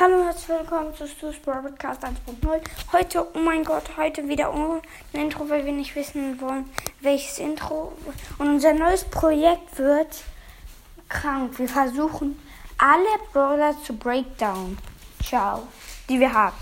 Hallo und herzlich willkommen zu Stu's Podcast 1.0. Heute, oh mein Gott, heute wieder ohne ein Intro, weil wir nicht wissen wollen, welches Intro. Und unser neues Projekt wird krank. Wir versuchen alle Brawler zu Breakdown. Ciao. Die wir haben.